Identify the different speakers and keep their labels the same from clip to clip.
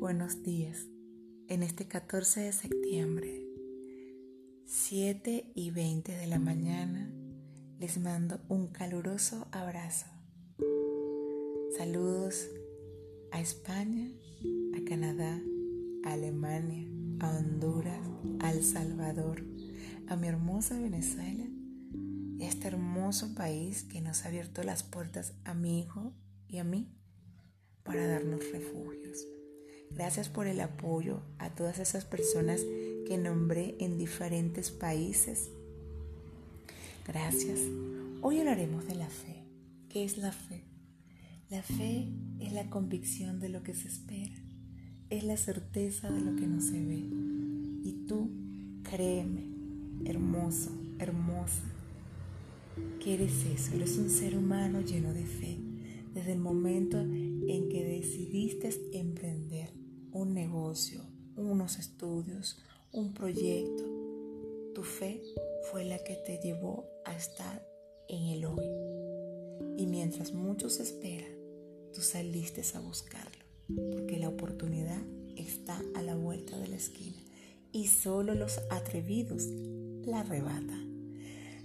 Speaker 1: buenos días. En este 14 de septiembre, 7 y 20 de la mañana, les mando un caluroso abrazo. Saludos a España, a Canadá, a Alemania, a Honduras, a El Salvador, a mi hermosa Venezuela, este hermoso país que nos ha abierto las puertas a mi hijo y a mí para darnos refugios. Gracias por el apoyo a todas esas personas que nombré en diferentes países. Gracias. Hoy hablaremos de la fe. ¿Qué es la fe? La fe es la convicción de lo que se espera, es la certeza de lo que no se ve. Y tú, créeme, hermoso, hermosa, que eres eso, eres un ser humano lleno de fe. Desde el momento en que decidiste emprender un negocio, unos estudios, un proyecto, tu fe fue la que te llevó a estar en el hoy. Y mientras muchos esperan, tú saliste a buscarlo, porque la oportunidad está a la vuelta de la esquina y solo los atrevidos la arrebatan.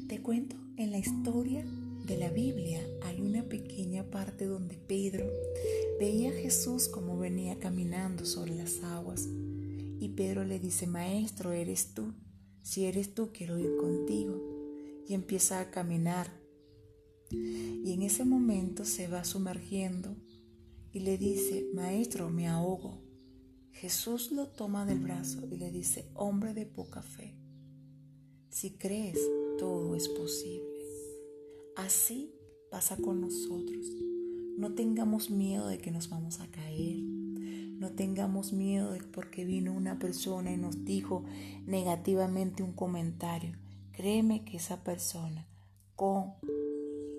Speaker 1: Te cuento en la historia de la Biblia hay una pequeña parte donde Pedro veía a Jesús como venía caminando sobre las aguas y Pedro le dice, Maestro, eres tú, si eres tú quiero ir contigo y empieza a caminar y en ese momento se va sumergiendo y le dice, Maestro, me ahogo. Jesús lo toma del brazo y le dice, hombre de poca fe, si crees, todo es posible. Así pasa con nosotros. No tengamos miedo de que nos vamos a caer. No tengamos miedo de porque vino una persona y nos dijo negativamente un comentario. Créeme que esa persona con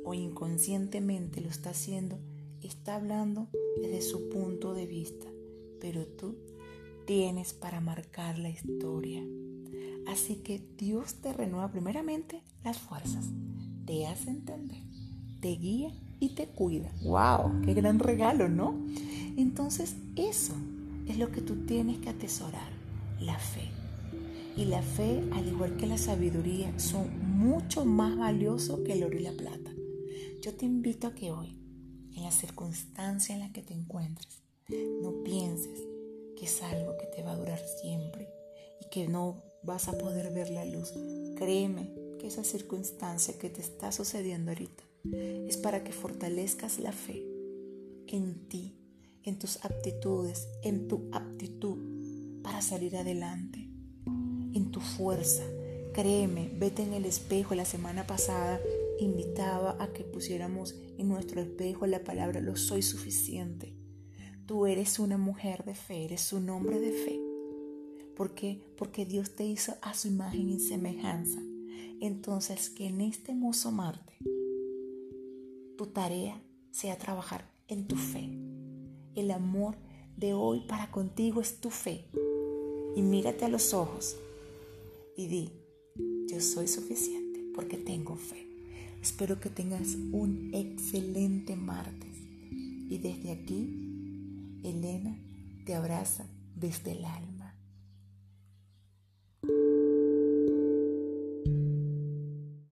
Speaker 1: o inconscientemente lo está haciendo, está hablando desde su punto de vista. Pero tú tienes para marcar la historia. Así que Dios te renueva primeramente las fuerzas te hace entender, te guía y te cuida. ¡Wow! ¡Qué gran regalo, ¿no? Entonces eso es lo que tú tienes que atesorar, la fe. Y la fe, al igual que la sabiduría, son mucho más valiosos que el oro y la plata. Yo te invito a que hoy, en la circunstancia en la que te encuentres, no pienses que es algo que te va a durar siempre y que no vas a poder ver la luz. Créeme que esa circunstancia que te está sucediendo ahorita es para que fortalezcas la fe en ti, en tus aptitudes, en tu aptitud para salir adelante, en tu fuerza. Créeme, vete en el espejo. La semana pasada invitaba a que pusiéramos en nuestro espejo la palabra lo soy suficiente. Tú eres una mujer de fe, eres un hombre de fe. ¿Por qué? Porque Dios te hizo a su imagen y semejanza. Entonces, que en este hermoso Marte tu tarea sea trabajar en tu fe. El amor de hoy para contigo es tu fe. Y mírate a los ojos y di, yo soy suficiente porque tengo fe. Espero que tengas un excelente martes. Y desde aquí, Elena te abraza desde el alma.